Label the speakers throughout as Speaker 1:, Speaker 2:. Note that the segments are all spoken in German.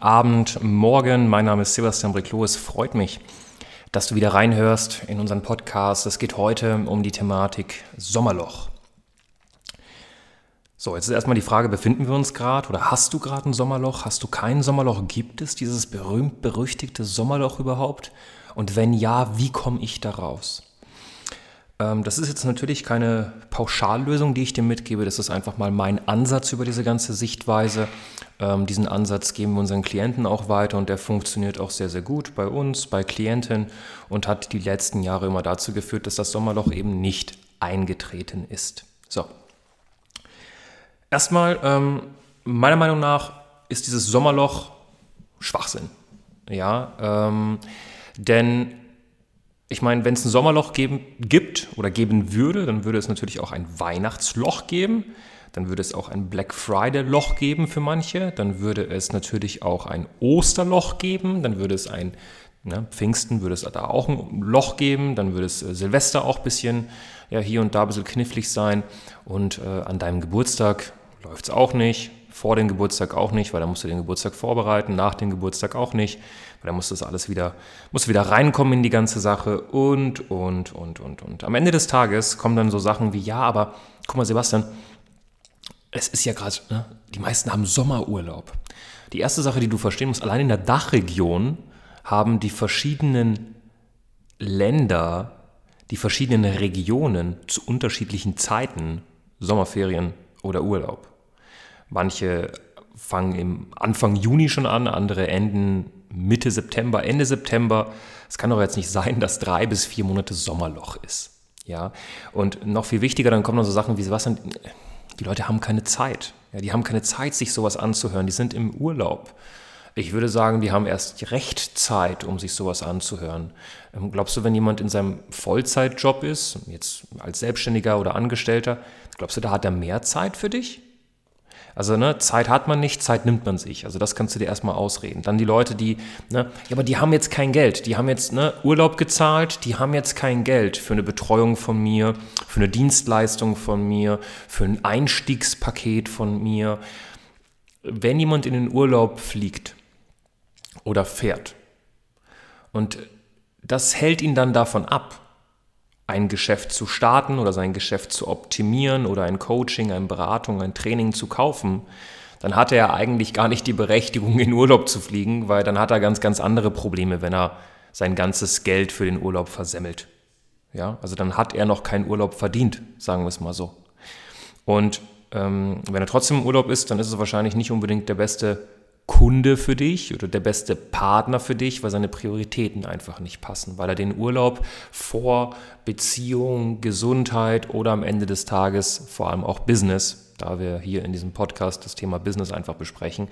Speaker 1: Abend, Morgen. Mein Name ist Sebastian Briclot. Es freut mich, dass du wieder reinhörst in unseren Podcast. Es geht heute um die Thematik Sommerloch. So, jetzt ist erstmal die Frage, befinden wir uns gerade oder hast du gerade ein Sommerloch? Hast du kein Sommerloch? Gibt es dieses berühmt-berüchtigte Sommerloch überhaupt? Und wenn ja, wie komme ich da raus? Ähm, das ist jetzt natürlich keine Pauschallösung, die ich dir mitgebe. Das ist einfach mal mein Ansatz über diese ganze Sichtweise. Ähm, diesen Ansatz geben wir unseren Klienten auch weiter und der funktioniert auch sehr, sehr gut bei uns, bei Klienten und hat die letzten Jahre immer dazu geführt, dass das Sommerloch eben nicht eingetreten ist. So. Erstmal, ähm, meiner Meinung nach ist dieses Sommerloch Schwachsinn. Ja, denn ich meine, wenn es ein Sommerloch geben, gibt oder geben würde, dann würde es natürlich auch ein Weihnachtsloch geben. Dann würde es auch ein Black Friday-Loch geben für manche. Dann würde es natürlich auch ein Osterloch geben. Dann würde es ein ne, Pfingsten würde es da auch ein Loch geben. Dann würde es äh, Silvester auch ein bisschen ja, hier und da ein bisschen knifflig sein. Und äh, an deinem Geburtstag läuft es auch nicht. Vor dem Geburtstag auch nicht, weil da musst du den Geburtstag vorbereiten. Nach dem Geburtstag auch nicht, weil da muss das alles wieder, muss wieder reinkommen in die ganze Sache und, und, und, und, und. Am Ende des Tages kommen dann so Sachen wie, ja, aber guck mal, Sebastian, es ist ja gerade, ne, die meisten haben Sommerurlaub. Die erste Sache, die du verstehen musst, allein in der Dachregion haben die verschiedenen Länder, die verschiedenen Regionen zu unterschiedlichen Zeiten Sommerferien oder Urlaub. Manche fangen im Anfang Juni schon an, andere enden Mitte September, Ende September. Es kann doch jetzt nicht sein, dass drei bis vier Monate Sommerloch ist. Ja, und noch viel wichtiger, dann kommen noch so Sachen wie Sebastian, die Leute haben keine Zeit. Ja, die haben keine Zeit, sich sowas anzuhören. Die sind im Urlaub. Ich würde sagen, die haben erst recht Zeit, um sich sowas anzuhören. Ähm, glaubst du, wenn jemand in seinem Vollzeitjob ist, jetzt als Selbstständiger oder Angestellter, glaubst du, da hat er mehr Zeit für dich? Also ne, Zeit hat man nicht, Zeit nimmt man sich. Also das kannst du dir erstmal ausreden. Dann die Leute, die, ne, ja, aber die haben jetzt kein Geld. Die haben jetzt ne, Urlaub gezahlt, die haben jetzt kein Geld für eine Betreuung von mir, für eine Dienstleistung von mir, für ein Einstiegspaket von mir. Wenn jemand in den Urlaub fliegt oder fährt und das hält ihn dann davon ab, ein Geschäft zu starten oder sein Geschäft zu optimieren oder ein Coaching, eine Beratung, ein Training zu kaufen, dann hat er eigentlich gar nicht die Berechtigung, in Urlaub zu fliegen, weil dann hat er ganz, ganz andere Probleme, wenn er sein ganzes Geld für den Urlaub versemmelt. Ja, also dann hat er noch keinen Urlaub verdient, sagen wir es mal so. Und ähm, wenn er trotzdem im Urlaub ist, dann ist es wahrscheinlich nicht unbedingt der beste Kunde für dich oder der beste Partner für dich, weil seine Prioritäten einfach nicht passen, weil er den Urlaub vor Beziehung, Gesundheit oder am Ende des Tages vor allem auch Business, da wir hier in diesem Podcast das Thema Business einfach besprechen,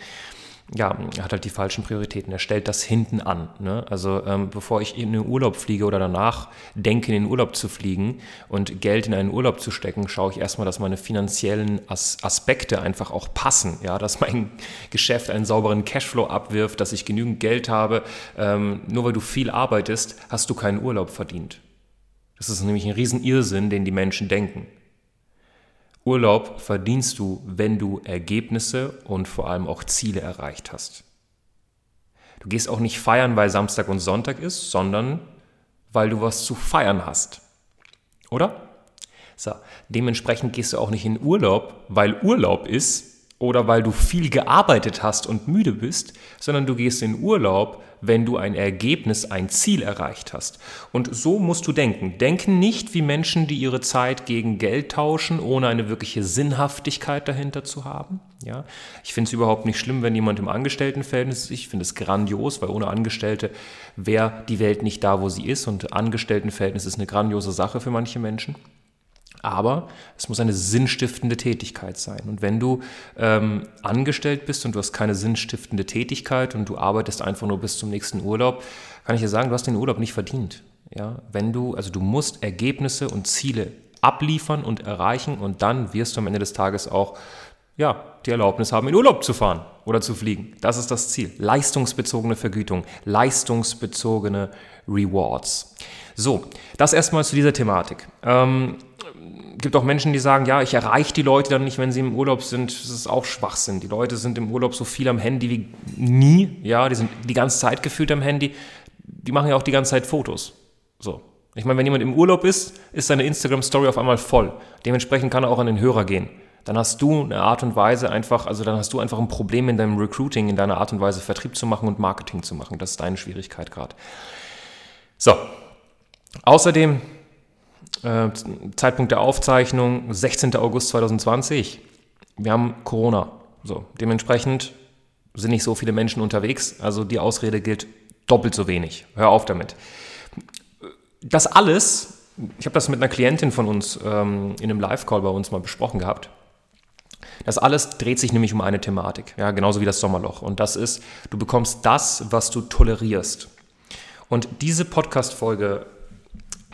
Speaker 1: ja, er hat halt die falschen Prioritäten. Er stellt das hinten an. Ne? Also ähm, bevor ich in den Urlaub fliege oder danach denke, in den Urlaub zu fliegen und Geld in einen Urlaub zu stecken, schaue ich erstmal, dass meine finanziellen As Aspekte einfach auch passen. Ja? Dass mein Geschäft einen sauberen Cashflow abwirft, dass ich genügend Geld habe. Ähm, nur weil du viel arbeitest, hast du keinen Urlaub verdient. Das ist nämlich ein Riesenirrsinn, den die Menschen denken. Urlaub verdienst du, wenn du Ergebnisse und vor allem auch Ziele erreicht hast. Du gehst auch nicht feiern, weil Samstag und Sonntag ist, sondern weil du was zu feiern hast. Oder? So, dementsprechend gehst du auch nicht in Urlaub, weil Urlaub ist, oder weil du viel gearbeitet hast und müde bist, sondern du gehst in Urlaub, wenn du ein Ergebnis, ein Ziel erreicht hast. Und so musst du denken. Denken nicht wie Menschen, die ihre Zeit gegen Geld tauschen, ohne eine wirkliche Sinnhaftigkeit dahinter zu haben. Ja? Ich finde es überhaupt nicht schlimm, wenn jemand im Angestelltenverhältnis ist. Ich finde es grandios, weil ohne Angestellte wäre die Welt nicht da, wo sie ist. Und Angestelltenverhältnis ist eine grandiose Sache für manche Menschen. Aber es muss eine sinnstiftende Tätigkeit sein. Und wenn du ähm, angestellt bist und du hast keine sinnstiftende Tätigkeit und du arbeitest einfach nur bis zum nächsten Urlaub, kann ich dir sagen, du hast den Urlaub nicht verdient. Ja, wenn du, also du musst Ergebnisse und Ziele abliefern und erreichen und dann wirst du am Ende des Tages auch ja, die Erlaubnis haben, in Urlaub zu fahren oder zu fliegen. Das ist das Ziel. Leistungsbezogene Vergütung, leistungsbezogene Rewards. So, das erstmal zu dieser Thematik. Ähm, gibt auch Menschen, die sagen, ja, ich erreiche die Leute dann nicht, wenn sie im Urlaub sind. Das ist auch Schwachsinn. Die Leute sind im Urlaub so viel am Handy wie nie. Ja, die sind die ganze Zeit gefühlt am Handy. Die machen ja auch die ganze Zeit Fotos. So. Ich meine, wenn jemand im Urlaub ist, ist seine Instagram-Story auf einmal voll. Dementsprechend kann er auch an den Hörer gehen. Dann hast du eine Art und Weise einfach, also dann hast du einfach ein Problem in deinem Recruiting, in deiner Art und Weise Vertrieb zu machen und Marketing zu machen. Das ist deine Schwierigkeit gerade. So. Außerdem äh, Zeitpunkt der Aufzeichnung 16. August 2020. Wir haben Corona. So, dementsprechend sind nicht so viele Menschen unterwegs. Also die Ausrede gilt doppelt so wenig. Hör auf damit. Das alles, ich habe das mit einer Klientin von uns ähm, in einem Live-Call bei uns mal besprochen gehabt. Das alles dreht sich nämlich um eine Thematik, ja, genauso wie das Sommerloch. Und das ist, du bekommst das, was du tolerierst. Und diese Podcast-Folge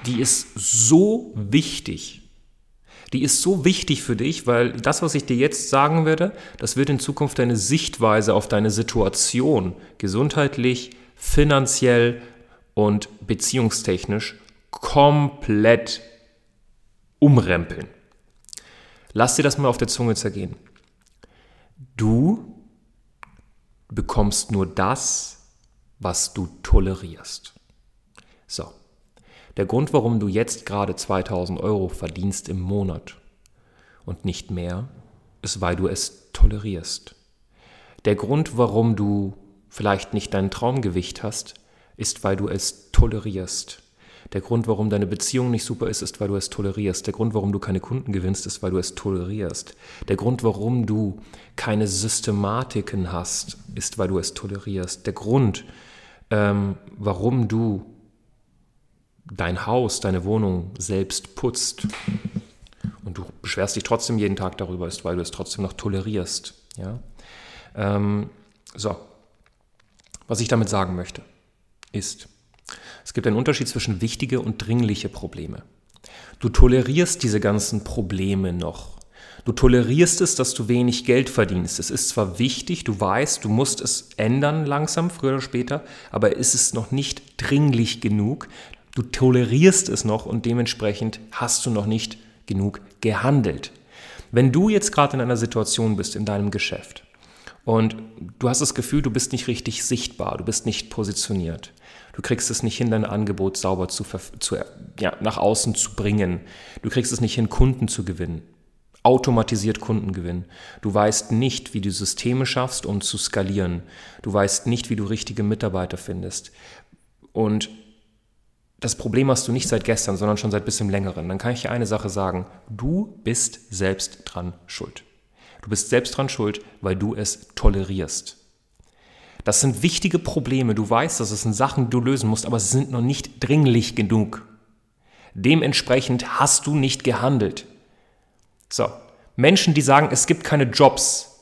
Speaker 1: die ist so wichtig. Die ist so wichtig für dich, weil das, was ich dir jetzt sagen werde, das wird in Zukunft deine Sichtweise auf deine Situation gesundheitlich, finanziell und beziehungstechnisch komplett umrempeln. Lass dir das mal auf der Zunge zergehen. Du bekommst nur das, was du tolerierst. So. Der Grund, warum du jetzt gerade 2000 Euro verdienst im Monat und nicht mehr, ist, weil du es tolerierst. Der Grund, warum du vielleicht nicht dein Traumgewicht hast, ist, weil du es tolerierst. Der Grund, warum deine Beziehung nicht super ist, ist, weil du es tolerierst. Der Grund, warum du keine Kunden gewinnst, ist, weil du es tolerierst. Der Grund, warum du keine Systematiken hast, ist, weil du es tolerierst. Der Grund, ähm, warum du dein Haus, deine Wohnung selbst putzt und du beschwerst dich trotzdem jeden Tag darüber, ist, weil du es trotzdem noch tolerierst. Ja? Ähm, so, was ich damit sagen möchte, ist, es gibt einen Unterschied zwischen wichtige und dringliche Probleme. Du tolerierst diese ganzen Probleme noch. Du tolerierst es, dass du wenig Geld verdienst. Es ist zwar wichtig, du weißt, du musst es ändern langsam, früher oder später, aber ist es noch nicht dringlich genug, Du tolerierst es noch und dementsprechend hast du noch nicht genug gehandelt. Wenn du jetzt gerade in einer Situation bist in deinem Geschäft und du hast das Gefühl, du bist nicht richtig sichtbar, du bist nicht positioniert, du kriegst es nicht hin, dein Angebot sauber zu, zu ja, nach außen zu bringen, du kriegst es nicht hin, Kunden zu gewinnen, automatisiert Kunden gewinnen. Du weißt nicht, wie du Systeme schaffst, um zu skalieren. Du weißt nicht, wie du richtige Mitarbeiter findest. Und das Problem hast du nicht seit gestern, sondern schon seit bisschen längeren, dann kann ich dir eine Sache sagen, du bist selbst dran schuld. Du bist selbst dran schuld, weil du es tolerierst. Das sind wichtige Probleme, du weißt, das sind Sachen, die du lösen musst, aber sie sind noch nicht dringlich genug. Dementsprechend hast du nicht gehandelt. So, Menschen, die sagen, es gibt keine Jobs,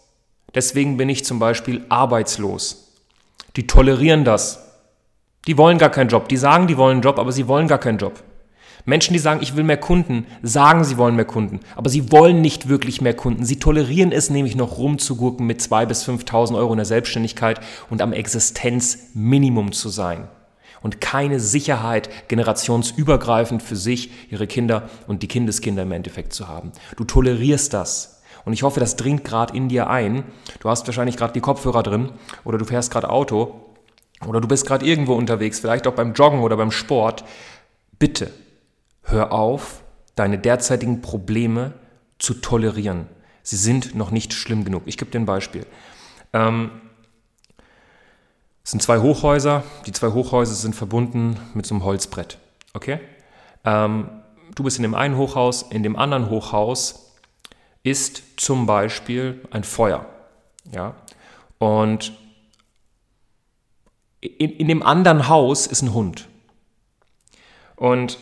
Speaker 1: deswegen bin ich zum Beispiel arbeitslos, die tolerieren das, die wollen gar keinen Job. Die sagen, die wollen einen Job, aber sie wollen gar keinen Job. Menschen, die sagen, ich will mehr Kunden, sagen, sie wollen mehr Kunden, aber sie wollen nicht wirklich mehr Kunden. Sie tolerieren es nämlich noch rumzugurken mit 2.000 bis 5.000 Euro in der Selbstständigkeit und am Existenzminimum zu sein. Und keine Sicherheit generationsübergreifend für sich, ihre Kinder und die Kindeskinder im Endeffekt zu haben. Du tolerierst das. Und ich hoffe, das dringt gerade in dir ein. Du hast wahrscheinlich gerade die Kopfhörer drin oder du fährst gerade Auto oder du bist gerade irgendwo unterwegs, vielleicht auch beim Joggen oder beim Sport, bitte hör auf, deine derzeitigen Probleme zu tolerieren. Sie sind noch nicht schlimm genug. Ich gebe dir ein Beispiel. Ähm, es sind zwei Hochhäuser. Die zwei Hochhäuser sind verbunden mit so einem Holzbrett. Okay? Ähm, du bist in dem einen Hochhaus, in dem anderen Hochhaus ist zum Beispiel ein Feuer. Ja? Und in, in dem anderen Haus ist ein Hund. Und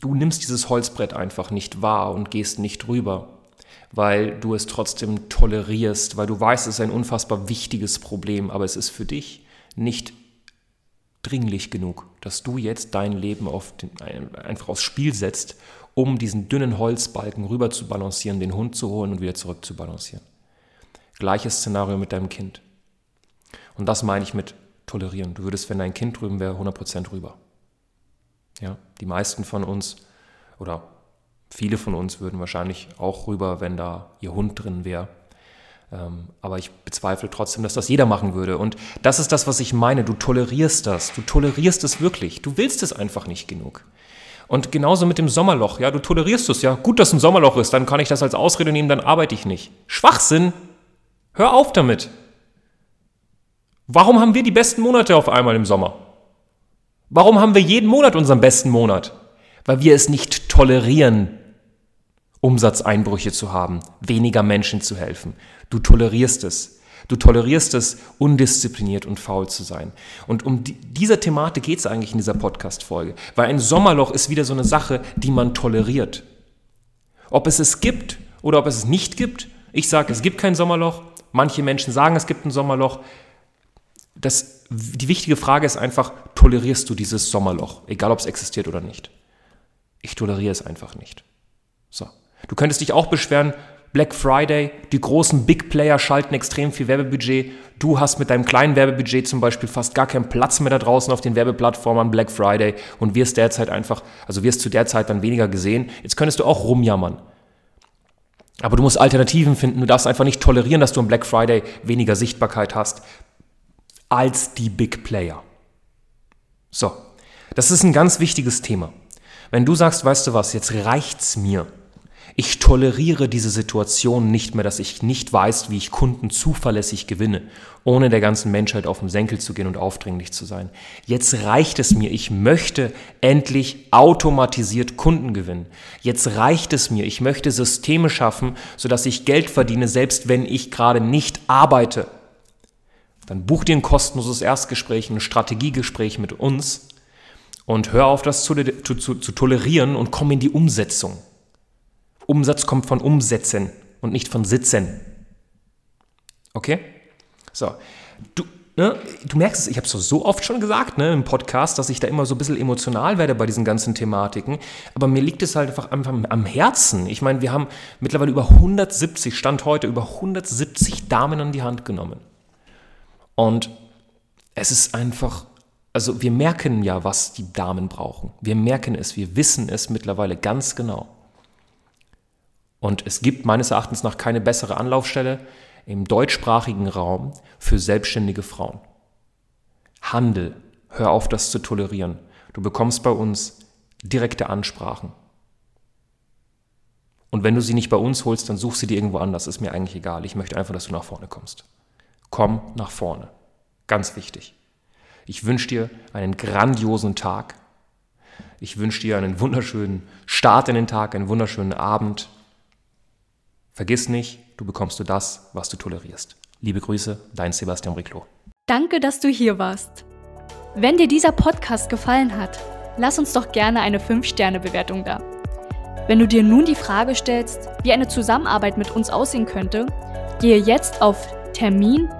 Speaker 1: du nimmst dieses Holzbrett einfach nicht wahr und gehst nicht rüber, weil du es trotzdem tolerierst, weil du weißt, es ist ein unfassbar wichtiges Problem, aber es ist für dich nicht dringlich genug, dass du jetzt dein Leben auf den, einfach aufs Spiel setzt, um diesen dünnen Holzbalken rüber zu balancieren, den Hund zu holen und wieder zurück zu balancieren. Gleiches Szenario mit deinem Kind. Und das meine ich mit tolerieren. Du würdest, wenn dein Kind drüben wäre, 100% rüber. Ja, die meisten von uns oder viele von uns würden wahrscheinlich auch rüber, wenn da ihr Hund drin wäre. Ähm, aber ich bezweifle trotzdem, dass das jeder machen würde. Und das ist das, was ich meine. Du tolerierst das. Du tolerierst es wirklich. Du willst es einfach nicht genug. Und genauso mit dem Sommerloch. Ja, du tolerierst es. Ja, gut, dass ein Sommerloch ist. Dann kann ich das als Ausrede nehmen, dann arbeite ich nicht. Schwachsinn. Hör auf damit. Warum haben wir die besten Monate auf einmal im Sommer? Warum haben wir jeden Monat unseren besten Monat? Weil wir es nicht tolerieren, Umsatzeinbrüche zu haben, weniger Menschen zu helfen. Du tolerierst es. Du tolerierst es, undiszipliniert und faul zu sein. Und um die, dieser Thematik geht es eigentlich in dieser Podcast-Folge. Weil ein Sommerloch ist wieder so eine Sache, die man toleriert. Ob es es gibt oder ob es es nicht gibt, ich sage, es gibt kein Sommerloch. Manche Menschen sagen, es gibt ein Sommerloch. Das, die wichtige Frage ist einfach, tolerierst du dieses Sommerloch, egal ob es existiert oder nicht? Ich toleriere es einfach nicht. So. Du könntest dich auch beschweren, Black Friday, die großen Big Player schalten extrem viel Werbebudget. Du hast mit deinem kleinen Werbebudget zum Beispiel fast gar keinen Platz mehr da draußen auf den Werbeplattformen an Black Friday und wirst derzeit einfach, also wirst zu der Zeit dann weniger gesehen. Jetzt könntest du auch rumjammern. Aber du musst Alternativen finden. Du darfst einfach nicht tolerieren, dass du am Black Friday weniger Sichtbarkeit hast als die Big Player. So, das ist ein ganz wichtiges Thema. Wenn du sagst, weißt du was, jetzt reicht's mir ich toleriere diese Situation nicht mehr, dass ich nicht weiß, wie ich Kunden zuverlässig gewinne, ohne der ganzen Menschheit auf den Senkel zu gehen und aufdringlich zu sein. Jetzt reicht es mir. Ich möchte endlich automatisiert Kunden gewinnen. Jetzt reicht es mir. Ich möchte Systeme schaffen, sodass ich Geld verdiene, selbst wenn ich gerade nicht arbeite. Dann buch dir ein kostenloses Erstgespräch, ein Strategiegespräch mit uns und hör auf, das zu, zu, zu tolerieren und komm in die Umsetzung. Umsatz kommt von Umsetzen und nicht von Sitzen. Okay? So. Du, ne, du merkst es, ich habe es so oft schon gesagt ne, im Podcast, dass ich da immer so ein bisschen emotional werde bei diesen ganzen Thematiken. Aber mir liegt es halt einfach, einfach am Herzen. Ich meine, wir haben mittlerweile über 170, Stand heute, über 170 Damen an die Hand genommen. Und es ist einfach, also wir merken ja, was die Damen brauchen. Wir merken es, wir wissen es mittlerweile ganz genau. Und es gibt meines Erachtens nach keine bessere Anlaufstelle im deutschsprachigen Raum für selbstständige Frauen. Handel, hör auf, das zu tolerieren. Du bekommst bei uns direkte Ansprachen. Und wenn du sie nicht bei uns holst, dann such sie dir irgendwo anders. Ist mir eigentlich egal. Ich möchte einfach, dass du nach vorne kommst. Komm nach vorne. Ganz wichtig. Ich wünsche dir einen grandiosen Tag. Ich wünsche dir einen wunderschönen Start in den Tag, einen wunderschönen Abend. Vergiss nicht, du bekommst du das, was du tolerierst. Liebe Grüße, dein Sebastian Briclo.
Speaker 2: Danke, dass du hier warst. Wenn dir dieser Podcast gefallen hat, lass uns doch gerne eine 5-Sterne-Bewertung da. Wenn du dir nun die Frage stellst, wie eine Zusammenarbeit mit uns aussehen könnte, gehe jetzt auf